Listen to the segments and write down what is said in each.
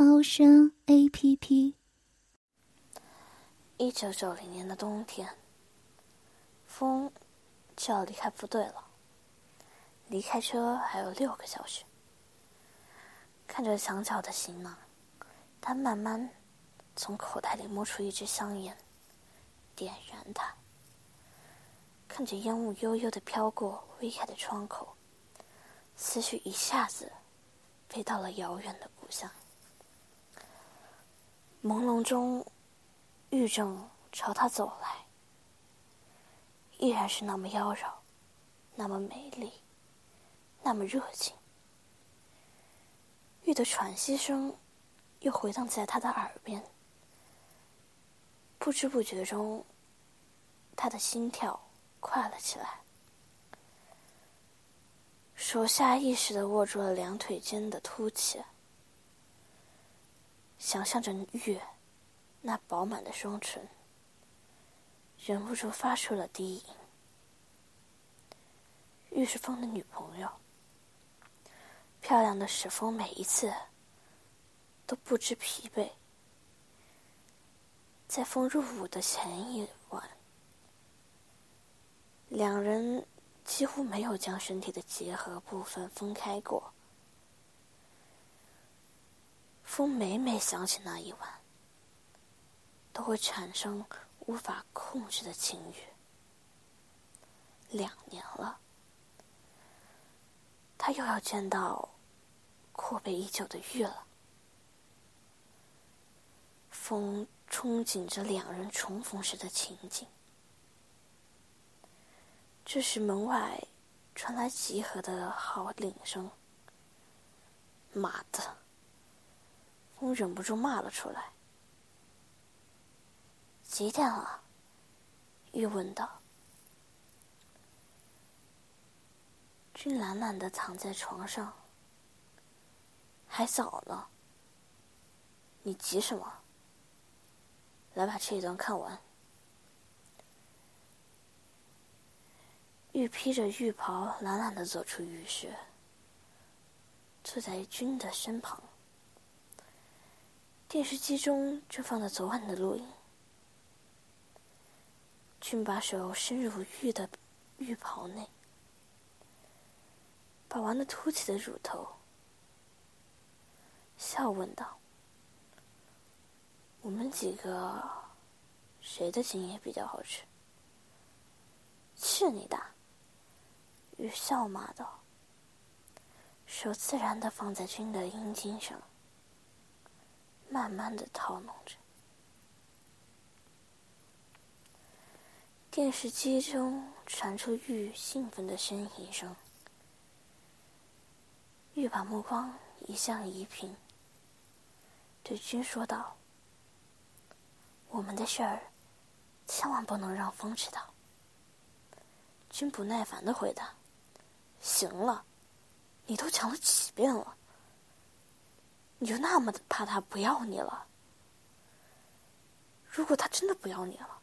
猫声 A P P。一九九零年的冬天，风就要离开部队了，离开车还有六个小时。看着墙角的行囊，他慢慢从口袋里摸出一支香烟，点燃它。看着烟雾悠悠的飘过微开的窗口。思绪一下子飞到了遥远的故乡。朦胧中，玉正朝他走来，依然是那么妖娆，那么美丽，那么热情。玉的喘息声又回荡在他的耳边，不知不觉中，他的心跳快了起来。手下意识的握住了两腿间的凸起，想象着月那饱满的双唇，忍不住发出了低吟。玉是风的女朋友，漂亮的使风每一次都不知疲惫。在风入伍的前一晚，两人。几乎没有将身体的结合部分分开过。风每每想起那一晚，都会产生无法控制的情欲。两年了，他又要见到阔别已久的玉了。风憧憬着两人重逢时的情景。这时，门外传来集合的号令声。妈的！我忍不住骂了出来。几点了？玉问道。君懒懒的躺在床上。还早呢。你急什么？来把这一段看完。玉披着浴袍，懒懒的走出浴室，坐在君的身旁。电视机中正放着昨晚的录音。君把手伸入玉的浴袍内，把玩的凸起的乳头，笑问道：“我们几个，谁的精液比较好吃？”是你的。玉笑骂道：“手自然的放在君的阴茎上，慢慢的套弄着。”电视机中传出玉兴奋的呻吟声。玉把目光移向怡萍，对君说道：“我们的事儿，千万不能让风知道。”君不耐烦的回答。行了，你都讲了几遍了，你就那么的怕他不要你了？如果他真的不要你了，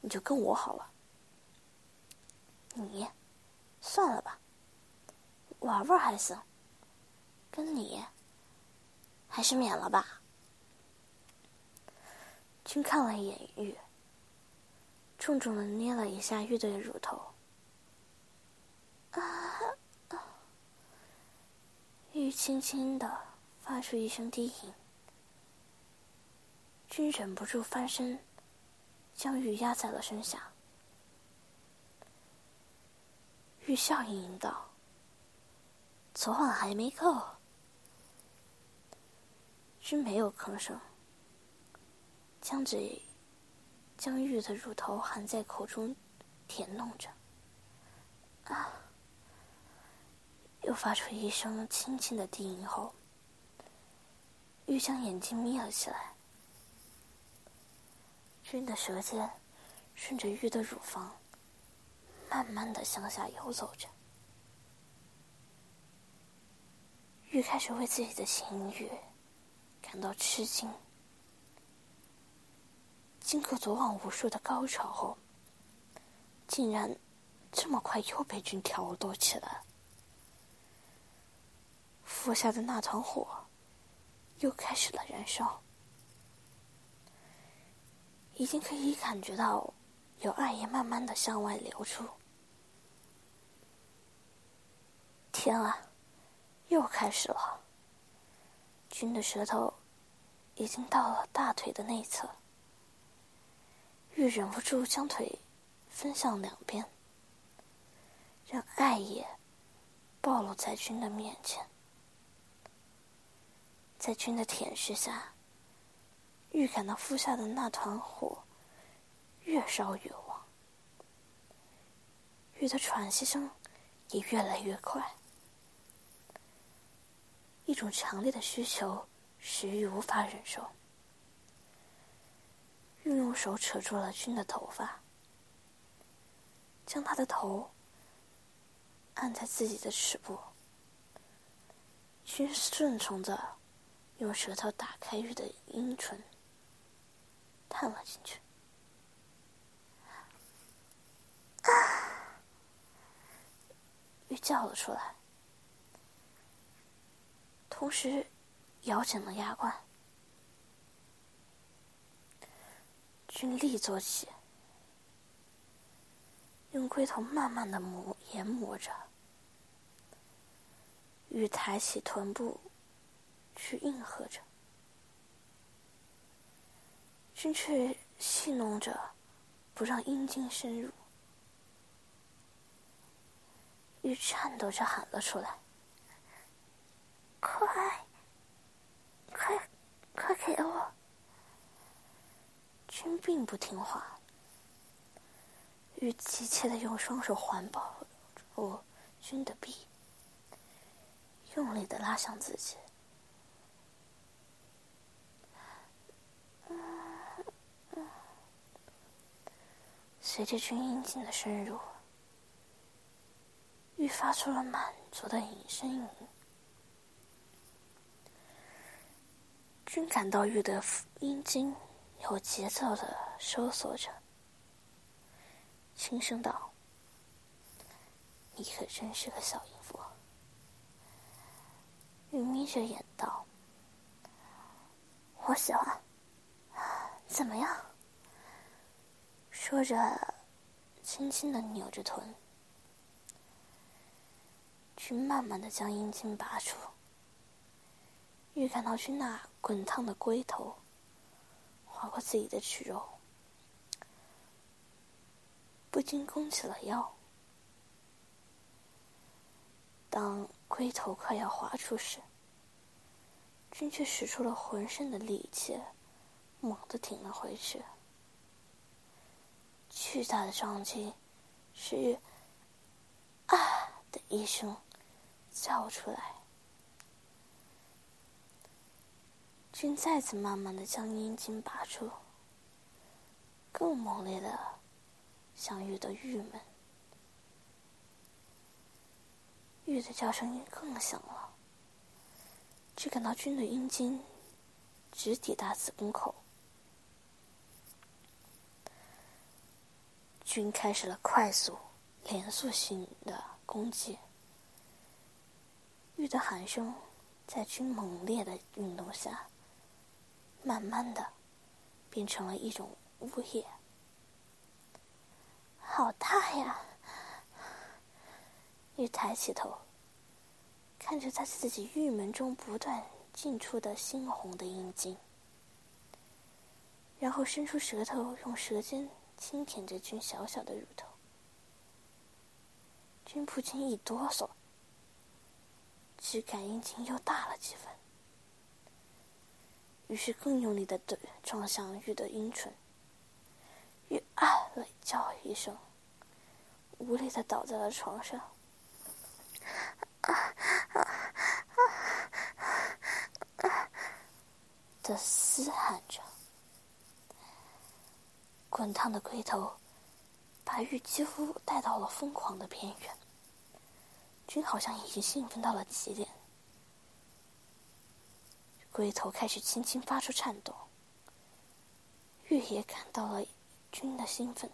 你就跟我好了。你，算了吧，玩玩还行。跟你，还是免了吧。君看了一眼玉，重重的捏了一下玉的乳头。啊！玉轻轻的发出一声低吟，君忍不住翻身，将玉压在了身下。玉笑盈盈道：“昨晚还没够。”君没有吭声，将嘴将玉的乳头含在口中，舔弄着。啊！又发出一声轻轻的低吟后，玉将眼睛眯了起来。君的舌尖顺着玉的乳房，慢慢的向下游走着。玉开始为自己的情欲感到吃惊。经过昨晚无数的高潮后，竟然这么快又被君挑逗起来。腹下的那团火又开始了燃烧。已经可以感觉到有爱液慢慢的向外流出。天啊，又开始了！君的舌头已经到了大腿的内侧，玉忍不住将腿分向两边，让爱液暴露在君的面前。在君的舔舐下。预感到腹下的那团火越烧越旺，玉的喘息声也越来越快。一种强烈的需求使玉无法忍受，玉用手扯住了君的头发，将他的头按在自己的齿部。君顺从着用舌头打开玉的阴唇。探了进去，啊！玉叫了出来，同时咬紧了牙关。君立坐起，用龟头慢慢的磨研磨着，玉抬起臀部，去应和着。君却戏弄着，不让阴茎深入。玉颤抖着喊了出来：“快，快，快给我！”君并不听话，玉急切的用双手环抱住君的臂，用力的拉向自己。随着君阴茎的深入，玉发出了满足的隐呻吟。君感到玉的阴茎有节奏的收缩着，轻声道：“你可真是个小淫妇。”玉眯着眼道：“我喜欢，怎么样？”说着，轻轻的扭着臀，去慢慢的将阴茎拔出。预感到君那滚烫的龟头划过自己的曲肉，不禁弓起了腰。当龟头快要滑出时，君却使出了浑身的力气，猛地挺了回去。巨大的撞击，是“啊”的一声叫出来。君再次慢慢的将阴茎拔出，更猛烈的想玉的郁闷，玉的叫声更响了。只感到君的阴茎直抵达子宫口。君开始了快速、连续性的攻击。玉的喊声在君猛烈的运动下，慢慢的变成了一种呜咽。好大呀！玉抬起头，看着在自己玉门中不断进出的猩红的阴茎，然后伸出舌头，用舌尖。轻舔着君小小的乳头，君不禁一哆嗦，只感阴茎又大了几分，于是更用力的对撞向玉的阴唇，玉啊了叫一声，无力的倒在了床上。的嘶喊着。滚烫的龟头把玉几乎带到了疯狂的边缘。君好像已经兴奋到了极点，龟头开始轻轻发出颤抖。玉也感到了君的兴奋，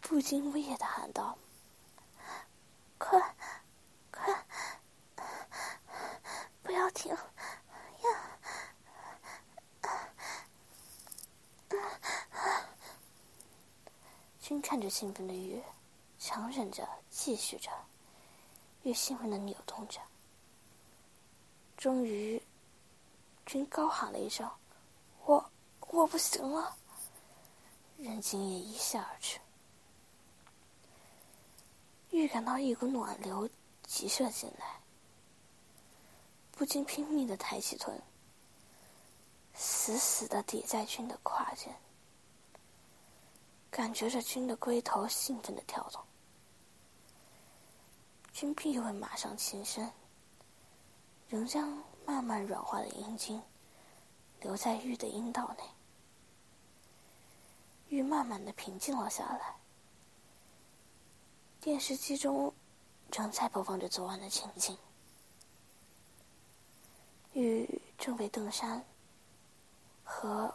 不禁呜咽的喊道：“快，快，不要停呀！”君看着兴奋的玉。强忍着，继续着，越兴奋的扭动着。终于，君高喊了一声：“我，我不行了！”人精也一泻而去。预感到一股暖流急射进来，不禁拼命的抬起臀，死死的抵在君的胯间，感觉着君的龟头兴奋的跳动。君并未马上起身，仍将慢慢软化的阴茎留在玉的阴道内。玉慢慢的平静了下来。电视机中正在播放着昨晚的情景，玉正被邓山和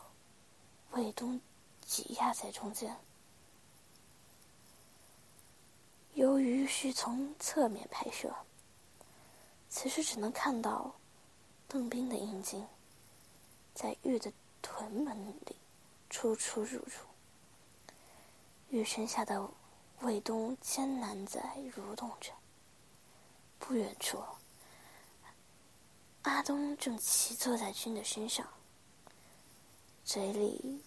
卫东挤压在中间。由于需从侧面拍摄，此时只能看到邓斌的阴茎在玉的臀门里出出入入。玉身下的卫东艰难在蠕动着。不远处，阿东正骑坐在君的身上，嘴里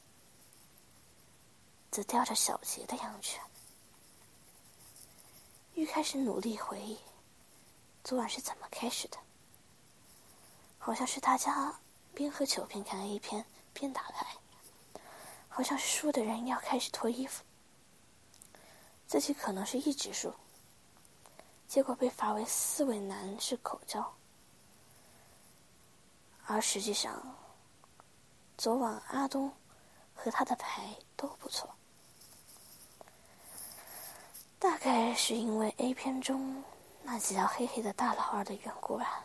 则叼着小杰的羊犬。玉开始努力回忆，昨晚是怎么开始的？好像是大家边喝酒边看 A 片边打牌，好像是输的人要开始脱衣服，自己可能是一直输，结果被罚为四位男士口交，而实际上，昨晚阿东和他的牌都不错。大概是因为 A 片中那几条黑黑的大老二的缘故吧，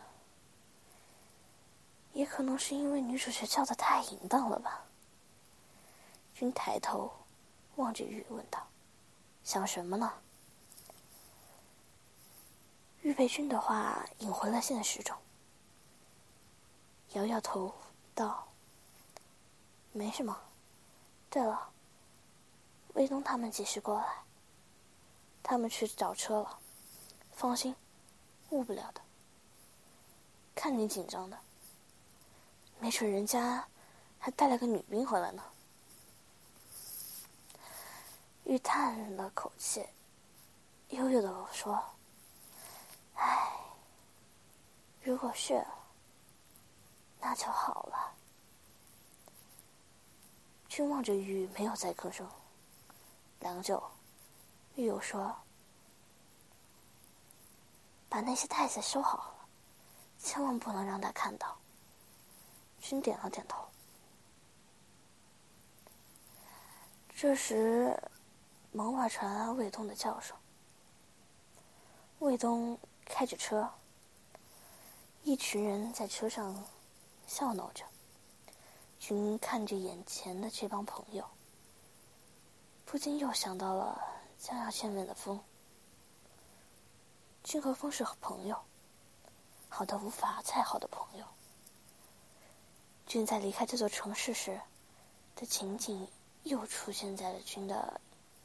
也可能是因为女主角叫的太淫荡了吧。君抬头望着玉问道：“想什么呢？”玉被君的话引回了现实中，摇摇头道：“没什么。对了，卫东他们几时过来？”他们去找车了，放心，误不了的。看你紧张的，没准人家还带了个女兵回来呢。玉叹了口气，悠悠的说：“唉，如果是，那就好了。”君望着玉，没有再吭声。良久。狱友说：“把那些袋子收好了，千万不能让他看到。”君点了点头。这时，门外传来卫东的叫声。卫东开着车，一群人在车上笑闹着。君看着眼前的这帮朋友，不禁又想到了。将要见面的风，君和风是好朋友，好的无法再好的朋友。君在离开这座城市时的情景又出现在了君的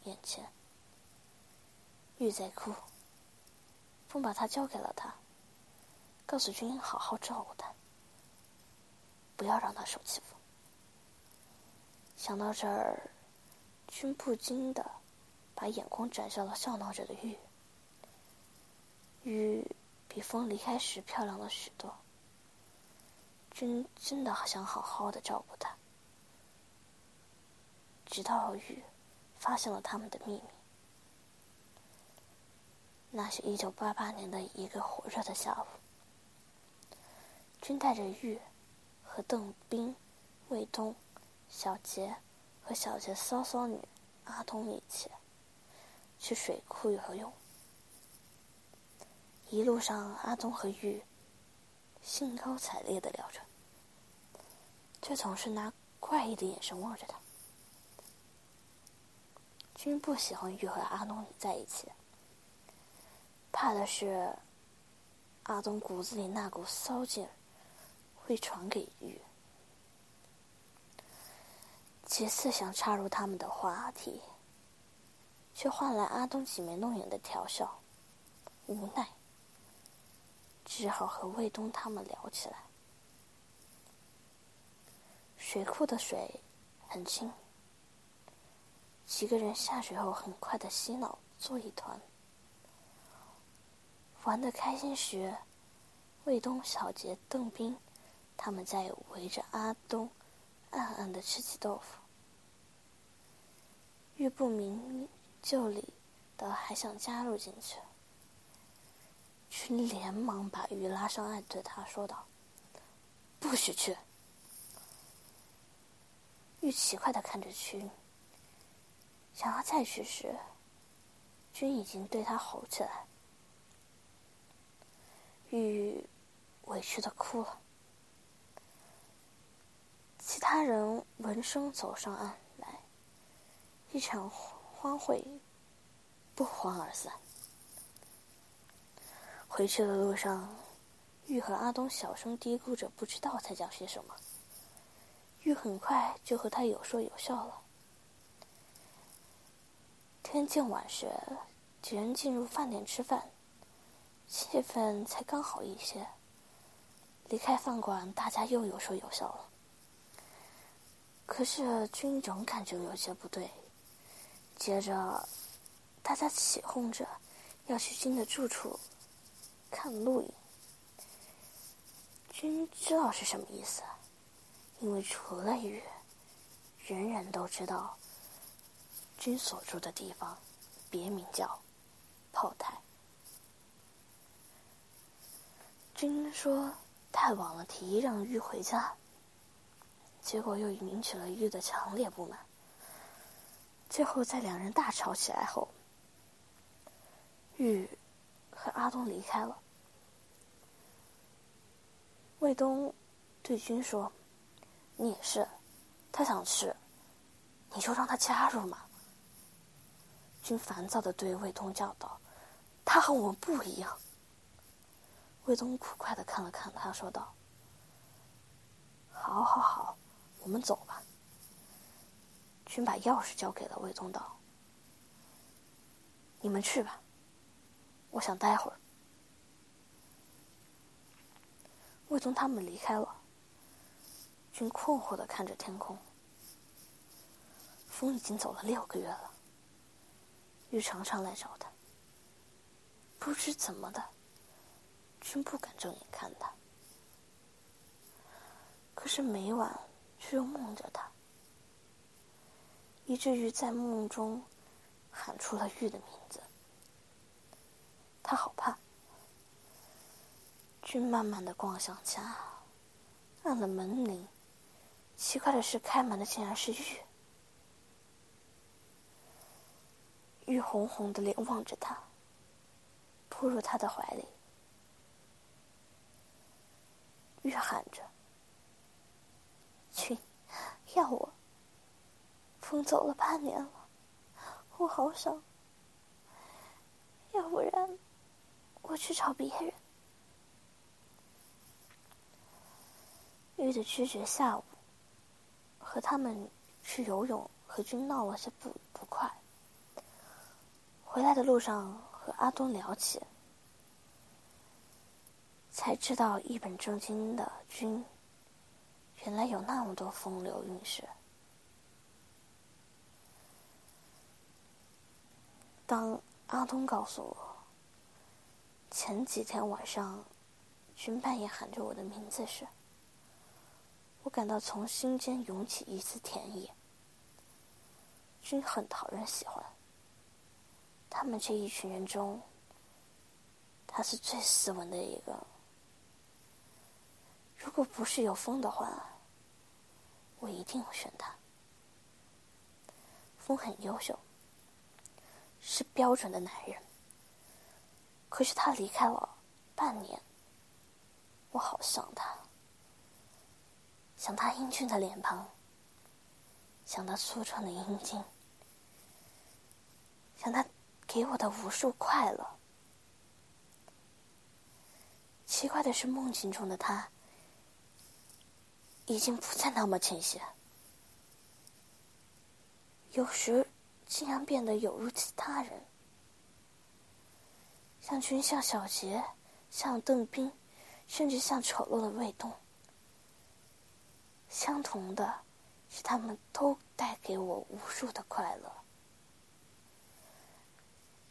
眼前。玉在哭，风把他交给了他，告诉君好好照顾他，不要让他受欺负。想到这儿，君不禁的。把眼光转向了笑闹着的玉。玉比风离开时漂亮了许多。君真的想好好的照顾她，直到玉发现了他们的秘密。那是一九八八年的一个火热的下午，君带着玉和邓斌、卫东、小杰和小杰骚骚女阿东一起去水库游泳。一路上，阿东和玉兴高采烈的聊着，却总是拿怪异的眼神望着他。君不喜欢玉和阿东在一起，怕的是阿东骨子里那股骚劲会传给玉。几次想插入他们的话题，却换来阿东挤眉弄眼的调笑，无奈。只好和卫东他们聊起来。水库的水很清，几个人下水后很快的洗脑做一团。玩的开心时，卫东、小杰、邓斌他们在围着阿东暗暗的吃起豆腐。玉不明就里的还想加入进去。君连忙把玉拉上岸，对他说道：“不许去！”玉奇怪的看着君，想要再去时，君已经对他吼起来。玉委屈的哭了。其他人闻声走上岸来，一场火欢会不欢而散。回去的路上，玉和阿东小声嘀咕着，不知道在讲些什么。玉很快就和他有说有笑了。天渐晚时，几人进入饭店吃饭，气氛才刚好一些。离开饭馆，大家又有说有笑了。可是君总感觉有些不对。接着，大家起哄着要去君的住处。看录影，君知道是什么意思，因为除了玉，人人都知道，君所住的地方别名叫炮台。君说太晚了，提议让玉回家，结果又引起了玉的强烈不满。最后在两人大吵起来后，玉。和阿东离开了。卫东对君说：“你也是，他想吃，你就让他加入嘛。”君烦躁的对卫东叫道：“他和我们不一样。”卫东苦快的看了看他，说道：“好好好，我们走吧。”君把钥匙交给了卫东，道：“你们去吧。”我想待会儿。魏东他们离开了，君困惑的看着天空。风已经走了六个月了，玉常常来找他。不知怎么的，君不敢正眼看他。可是每晚却又梦着他，以至于在梦中喊出了玉的名字。他好怕。君慢慢的逛向家，按了门铃。奇怪的是，开门的竟然是玉。玉红红的脸望着他，扑入他的怀里。玉喊着：“君，要我。风走了半年了，我好想。要不然。”我去找别人。玉的拒绝下午和他们去游泳，和君闹了些不不快。回来的路上和阿东聊起，才知道一本正经的君，原来有那么多风流韵事。当阿东告诉我。前几天晚上，君半夜喊着我的名字时，我感到从心间涌起一丝甜意。君很讨人喜欢，他们这一群人中，他是最斯文的一个。如果不是有风的话，我一定会选他。风很优秀，是标准的男人。可是他离开了半年，我好想他，想他英俊的脸庞，想他粗壮的阴茎，想他给我的无数快乐。奇怪的是，梦境中的他已经不再那么清晰，有时竟然变得有如其他人，像君，像小杰，像邓斌，甚至像丑陋的卫东。相同的是，他们都带给我无数的快乐。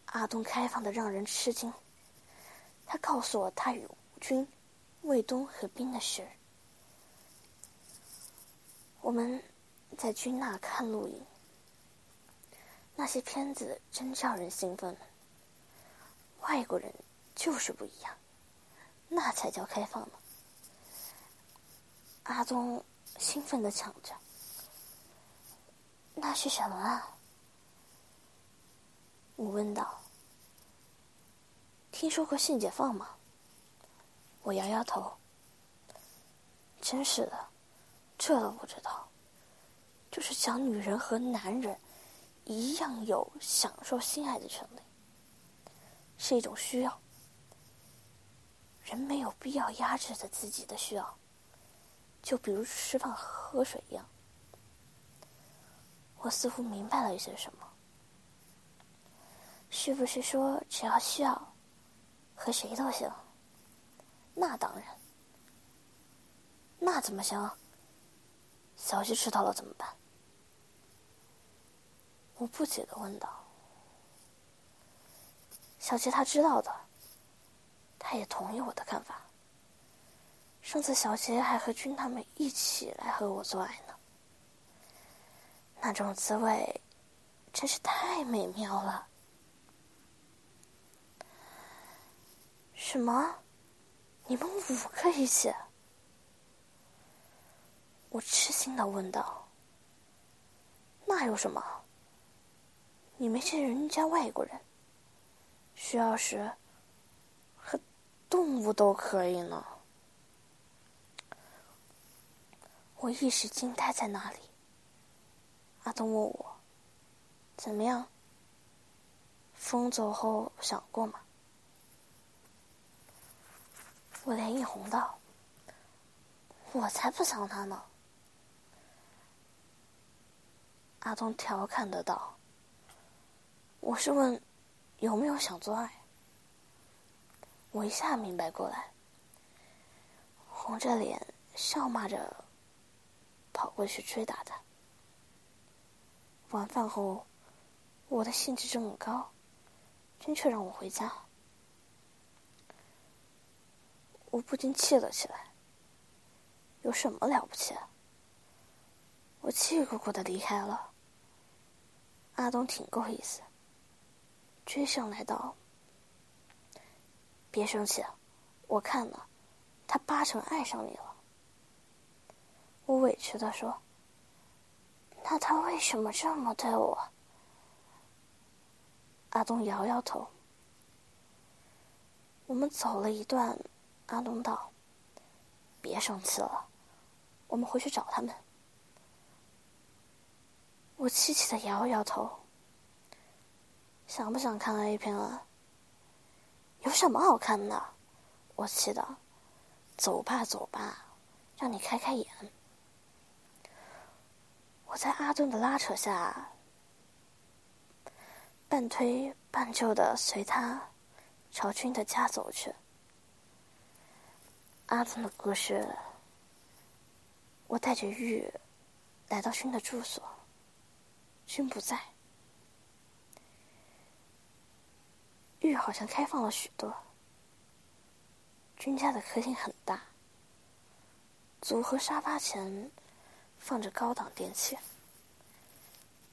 阿东开放的让人吃惊，他告诉我，他与。军、卫东和兵的事，我们在军那看录影，那些片子真叫人兴奋。外国人就是不一样，那才叫开放呢。阿东兴奋的抢着：“那是什么啊？”我问道：“听说过性解放吗？”我摇摇头，真是的，这都不知道。就是讲女人和男人一样有享受性爱的权利，是一种需要。人没有必要压制着自己的需要，就比如释放喝水一样。我似乎明白了一些什么，是不是说只要需要，和谁都行？那当然，那怎么行？小七知道了怎么办？我不解的问道。小杰他知道的，他也同意我的看法。上次小杰还和君他们一起来和我做爱呢，那种滋味真是太美妙了。什么？你们五个一起？我痴心的问道：“那有什么？你没见人家外国人，需要时和动物都可以呢。”我一时惊呆在那里。阿东问我：“怎么样？风走后想过吗？”我脸一红道：“我才不想他呢。”阿东调侃的道：“我是问有没有想做爱。”我一下明白过来，红着脸笑骂着跑过去追打他。晚饭后，我的兴致正高，君却让我回家。我不禁气了起来。有什么了不起？我气鼓鼓的离开了。阿东挺够意思，追上来道：“别生气，我看了，他八成爱上你了。”我委屈的说：“那他为什么这么对我？”阿东摇摇头。我们走了一段。阿东道：“别生气了，我们回去找他们。”我气气的摇摇头。想不想看 A 片啊？有什么好看的？我气的。走吧，走吧，让你开开眼。我在阿顿的拉扯下，半推半就的随他朝君的家走去。阿东的故事，我带着玉来到勋的住所，勋不在，玉好像开放了许多。君家的客厅很大，组合沙发前放着高档电器。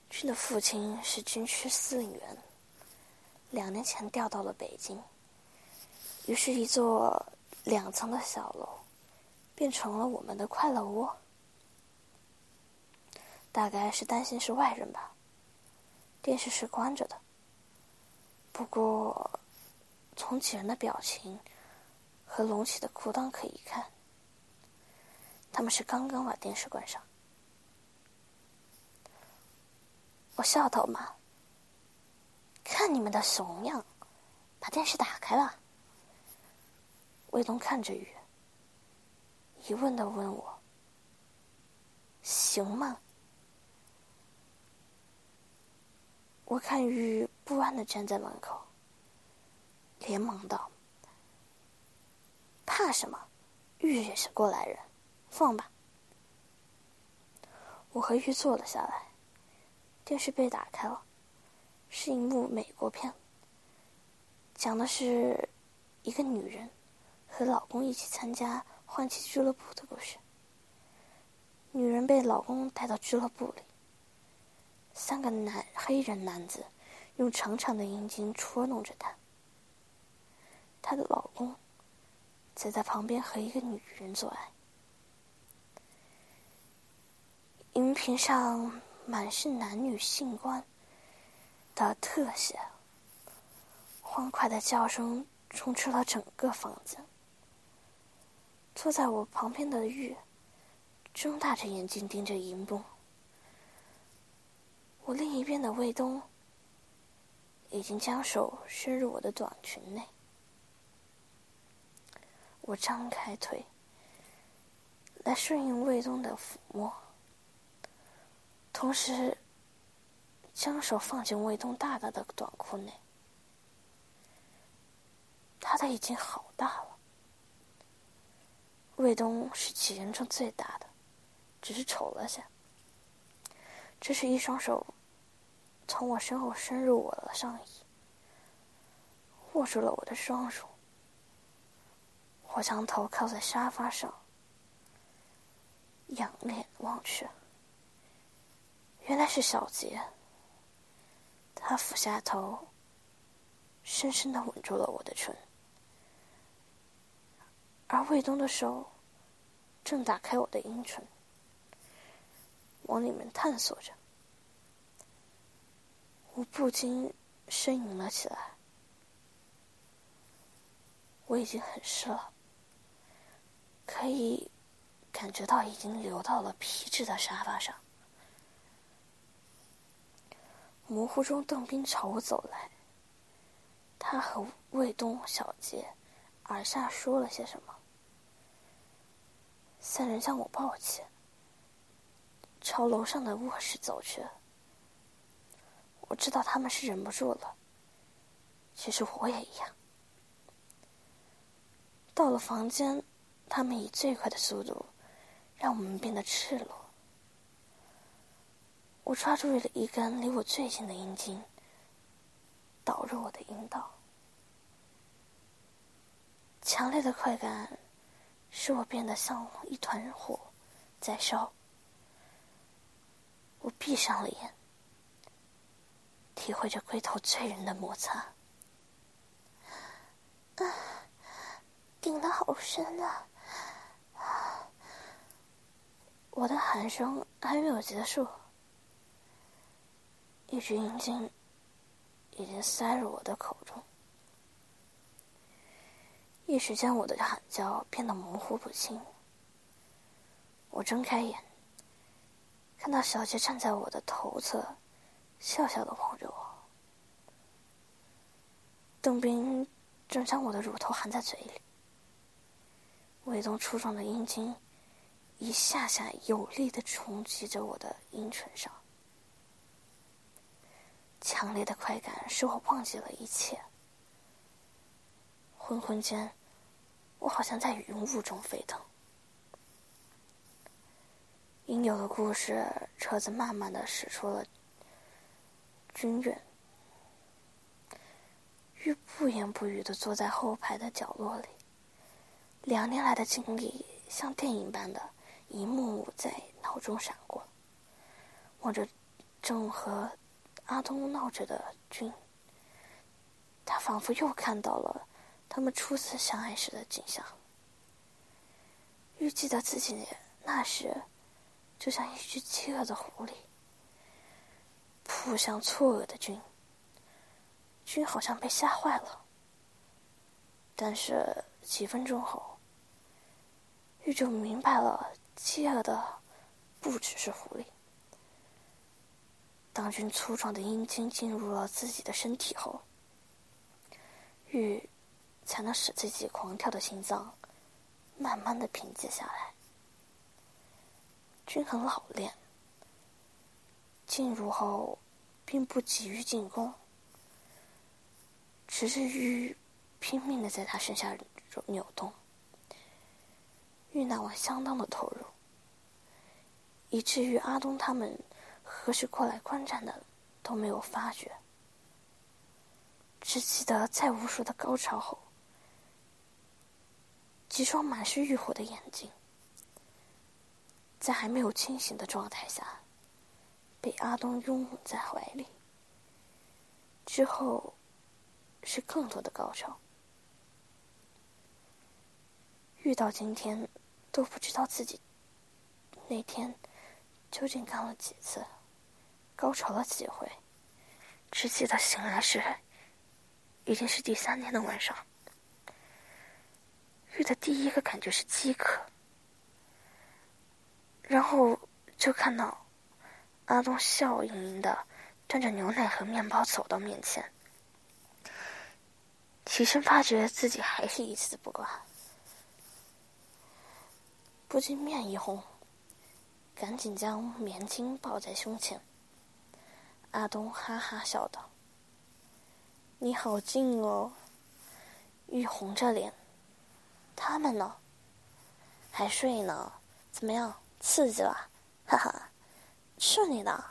君的父亲是军区司令员，两年前调到了北京，于是，一座。两层的小楼，变成了我们的快乐窝。大概是担心是外人吧。电视是关着的，不过从几人的表情和隆起的裤裆可以看，他们是刚刚把电视关上。我笑道嘛：“看你们的怂样，把电视打开了。”卫东看着雨，疑问的问我：“行吗？”我看玉不安的站在门口，连忙道：“怕什么？玉也是过来人，放吧。”我和玉坐了下来，电视被打开了，是一幕美国片，讲的是一个女人和老公一起参加换妻俱乐部的故事。女人被老公带到俱乐部里。三个男黑人男子用长长的阴茎戳弄着她，她的老公则在旁边和一个女人做爱。荧屏上满是男女性官的特写，欢快的叫声充斥了整个房子。坐在我旁边的玉睁大着眼睛盯着荧幕。我另一边的卫东已经将手伸入我的短裙内，我张开腿来顺应卫东的抚摸，同时将手放进卫东大大的短裤内。他的已经好大了，卫东是几人中最大的，只是丑了些。这是一双手。从我身后伸入我的上衣，握住了我的双手。我将头靠在沙发上，仰脸望去，原来是小杰。他俯下头，深深的吻住了我的唇，而卫东的手正打开我的阴唇，往里面探索着。我不禁呻吟了起来。我已经很湿了，可以感觉到已经流到了皮质的沙发上。模糊中，邓斌朝我走来，他和卫东、小杰耳下说了些什么。三人将我抱起，朝楼上的卧室走去。我知道他们是忍不住了，其实我也一样。到了房间，他们以最快的速度让我们变得赤裸。我抓住了一根离我最近的阴茎，导入我的阴道。强烈的快感使我变得像一团火在烧。我闭上了眼。体会着龟头醉人的摩擦，啊，顶得好深啊！我的喊声还没有结束，一只阴茎已经塞入我的口中，一时间我的喊叫变得模糊不清。我睁开眼，看到小杰站在我的头侧。笑笑的望着我，邓斌正将我的乳头含在嘴里，微动粗壮的阴茎一下下有力的冲击着我的阴唇上，强烈的快感使我忘记了一切，昏昏间，我好像在云雾中飞腾。应有的故事，车子慢慢的驶出了。军人，玉不言不语的坐在后排的角落里。两年来的经历像电影般的一幕幕在脑中闪过。望着正和阿东闹着的军，他仿佛又看到了他们初次相爱时的景象。玉玉记得自己那时就像一只饥饿的狐狸，扑向错愕的君。君好像被吓坏了，但是几分钟后，玉就明白了，饥饿的不只是狐狸。当君粗壮的阴茎进入了自己的身体后，玉才能使自己狂跳的心脏慢慢的平静下来。君很老练，进入后并不急于进攻。只是玉拼命的在他身下扭动，玉那晚相当的投入，以至于阿东他们何时过来观战的都没有发觉，只记得在无数的高潮后，几双满是欲火的眼睛，在还没有清醒的状态下，被阿东拥吻在怀里，之后。是更多的高潮。遇到今天都不知道自己那天究竟干了几次，高潮了几回，只记得醒来时已经是第三天的晚上。遇的第一个感觉是饥渴，然后就看到阿东笑盈盈的端着牛奶和面包走到面前。起身发觉自己还是一丝不挂，不禁面一红，赶紧将棉巾抱在胸前。阿东哈哈笑道：“你好近哦。”玉红着脸：“他们呢？还睡呢？怎么样？刺激了？哈哈，是你的。”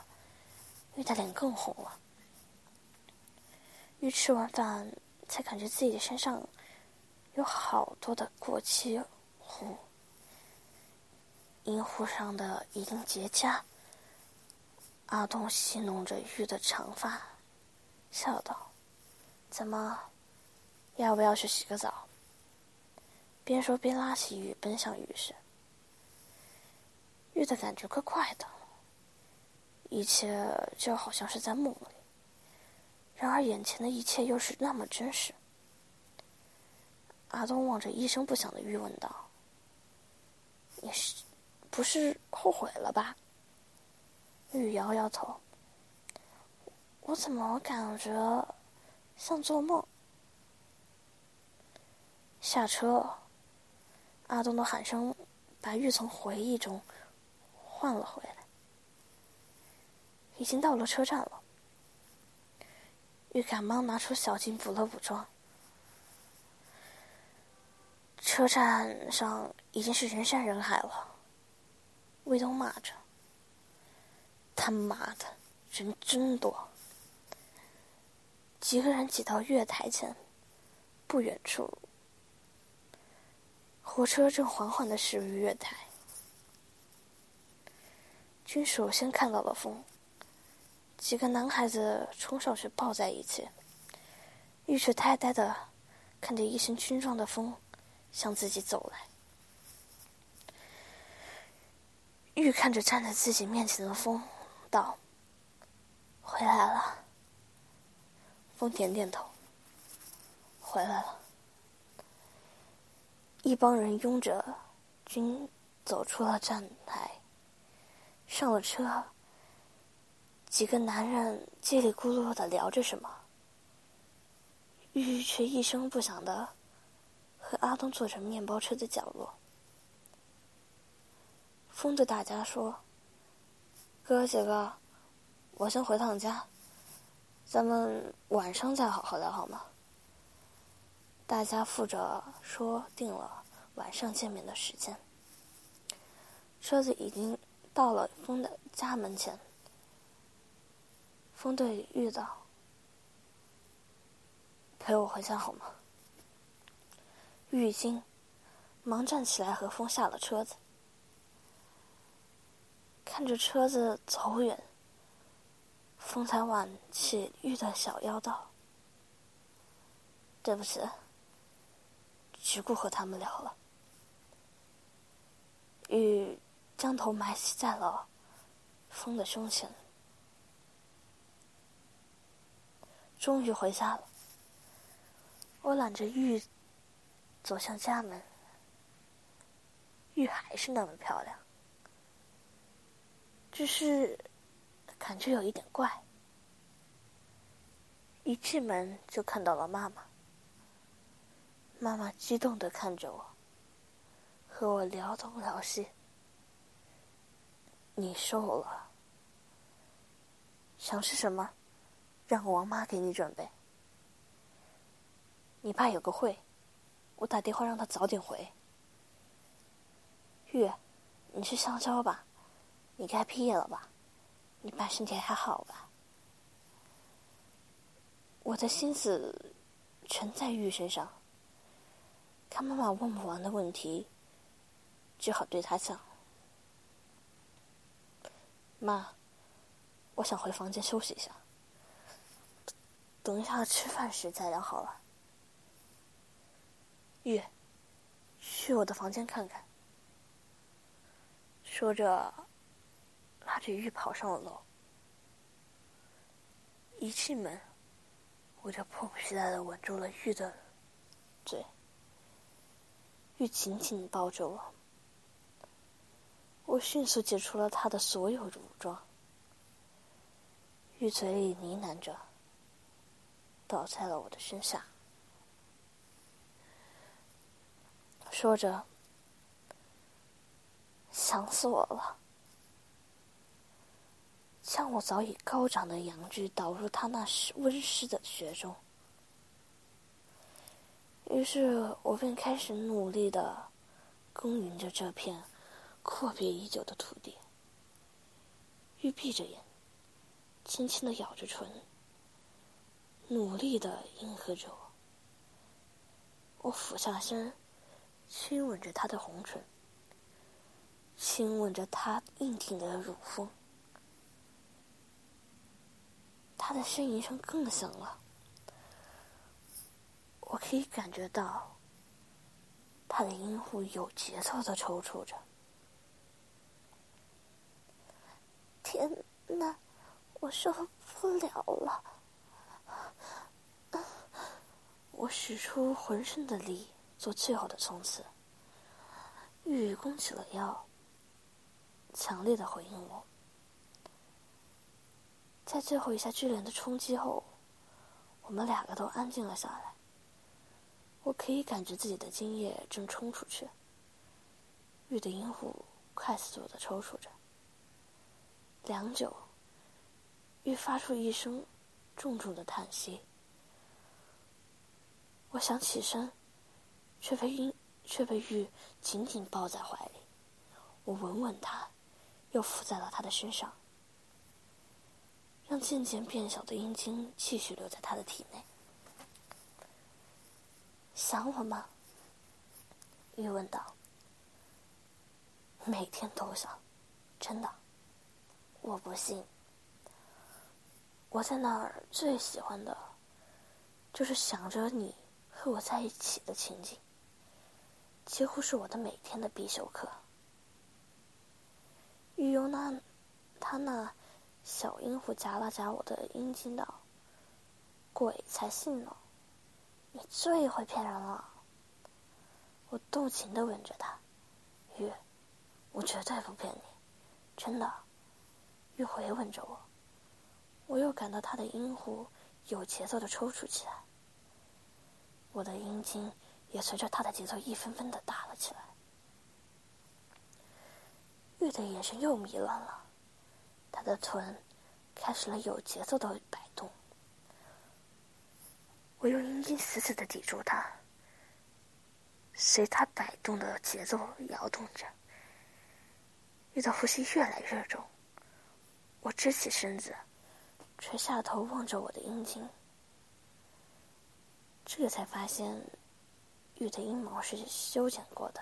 玉的脸更红了。玉吃完饭。才感觉自己的身上有好多的过期壶，银壶上的已经结痂。阿东戏弄着玉的长发，笑道：“怎么，要不要去洗个澡？”边说边拉起玉奔向浴室。玉的感觉怪怪的，一切就好像是在梦里。然而，眼前的一切又是那么真实。阿东望着一声不响的玉问道：“你是不是后悔了吧？”玉摇摇头：“我怎么感觉像做梦？”下车，阿东的喊声把玉从回忆中唤了回来。已经到了车站了。玉赶忙拿出小镜补了补妆。车站上已经是人山人海了。魏东骂着：“他妈的，人真多！”几个人挤到月台前，不远处，火车正缓缓的驶入月台。君首先看到了风。几个男孩子冲上去抱在一起，玉却呆呆的看着一身军装的风向自己走来。玉看着站在自己面前的风，道：“回来了。”风点点头，回来了。一帮人拥着军走出了站台，上了车。几个男人叽里咕噜的聊着什么，玉玉却一声不响的和阿东坐着面包车的角落。风对大家说：“哥几个，我先回趟家，咱们晚上再好好聊好吗？”大家附着说定了晚上见面的时间。车子已经到了风的家门前。风对遇到，陪我回家好吗？玉惊，忙站起来和风下了车子，看着车子走远，风才挽起玉的小腰道：“对不起，只顾和他们聊了。”玉将头埋在了风的胸前，终于回家了。我揽着玉走向家门，玉还是那么漂亮，只是感觉有一点怪。一进门就看到了妈妈，妈妈激动的看着我。和我聊东聊西，你瘦了，想吃什么？让王妈给你准备。你爸有个会，我打电话让他早点回。玉，你去香蕉吧，你该毕业了吧？你爸身体还好吧？我的心思全在玉身上，看妈妈问不完的问题。只好对他讲：“妈，我想回房间休息一下，等一下吃饭时再聊好了。”玉，去我的房间看看。说着，拉着玉跑上了楼。一进门，我就迫不及待的吻住了玉的嘴。玉紧紧抱着我。我迅速解除了他的所有武装，玉嘴里呢喃着，倒在了我的身下，说着：“想死我了。”将我早已高涨的阳具导入他那湿温湿的血中，于是我便开始努力的耕耘着这片。阔别已久的土地，玉闭着眼，轻轻的咬着唇，努力的应和着我。我俯下身，亲吻着他的红唇，亲吻着他硬挺的乳峰。他的呻吟声更响了，我可以感觉到他的阴户有节奏的抽搐着。天哪，我受不了了！我使出浑身的力做最后的冲刺。玉弓起了腰，强烈的回应我。在最后一下剧烈的冲击后，我们两个都安静了下来。我可以感觉自己的精液正冲出去，玉的阴户快速的抽搐着。良久，玉发出一声重重的叹息。我想起身，却被玉却被玉紧紧抱在怀里。我吻吻他，又伏在了他的身上，让渐渐变小的阴茎继续留在他的体内。想我吗？玉问道。每天都想，真的。我不信。我在那儿最喜欢的，就是想着你和我在一起的情景，几乎是我的每天的必修课。玉用那他那小阴户夹了夹我的阴茎道：“鬼才信呢，你最会骗人了。”我动情的吻着他，玉，我绝对不骗你，真的。玉回吻着我，我又感到他的阴户有节奏的抽搐起来，我的阴茎也随着他的节奏一分分的大了起来。玉的眼神又迷乱了，他的臀开始了有节奏的摆动，我用阴茎死死的抵住他，随他摆动的节奏摇动着，玉的呼吸越来越重。我支起身子，垂下头望着我的阴茎，这才发现玉的阴毛是修剪过的，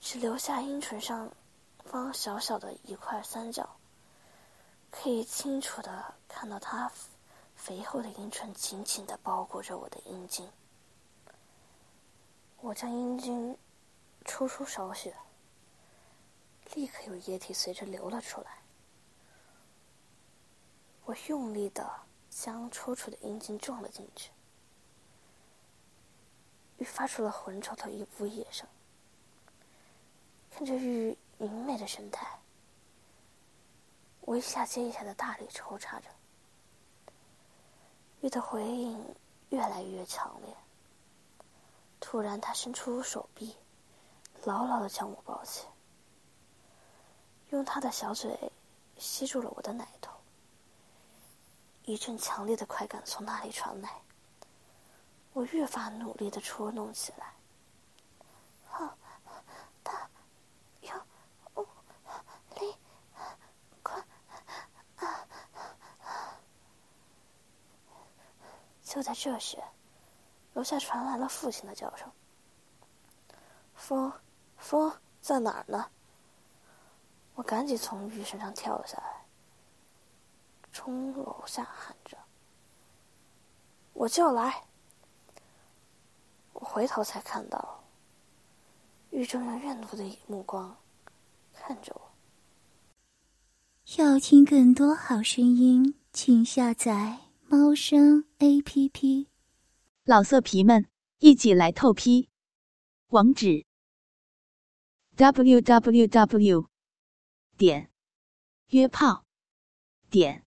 只留下阴唇上方小小的一块三角，可以清楚的看到它肥厚的阴唇紧紧的包裹着我的阴茎。我将阴茎抽出少许，立刻有液体随着流了出来。我用力的将抽搐的阴茎撞了进去，玉发出了浑浊的一呜咽声。看着玉明媚的神态，我一下接一下的大力抽插着，玉的回应越来越强烈。突然，他伸出手臂，牢牢的将我抱起，用他的小嘴吸住了我的奶。一阵强烈的快感从那里传来，我越发努力的戳弄起来。啊，他有力快啊！就在这时，楼下传来了父亲的叫声：“风，风在哪儿呢？”我赶紧从玉身上跳下来。冲楼下喊着：“我就来！”我回头才看到，狱中用怨毒的目光看着我。要听更多好声音，请下载猫声 A P P。老色皮们，一起来透批！网址：w w w. 点约炮点。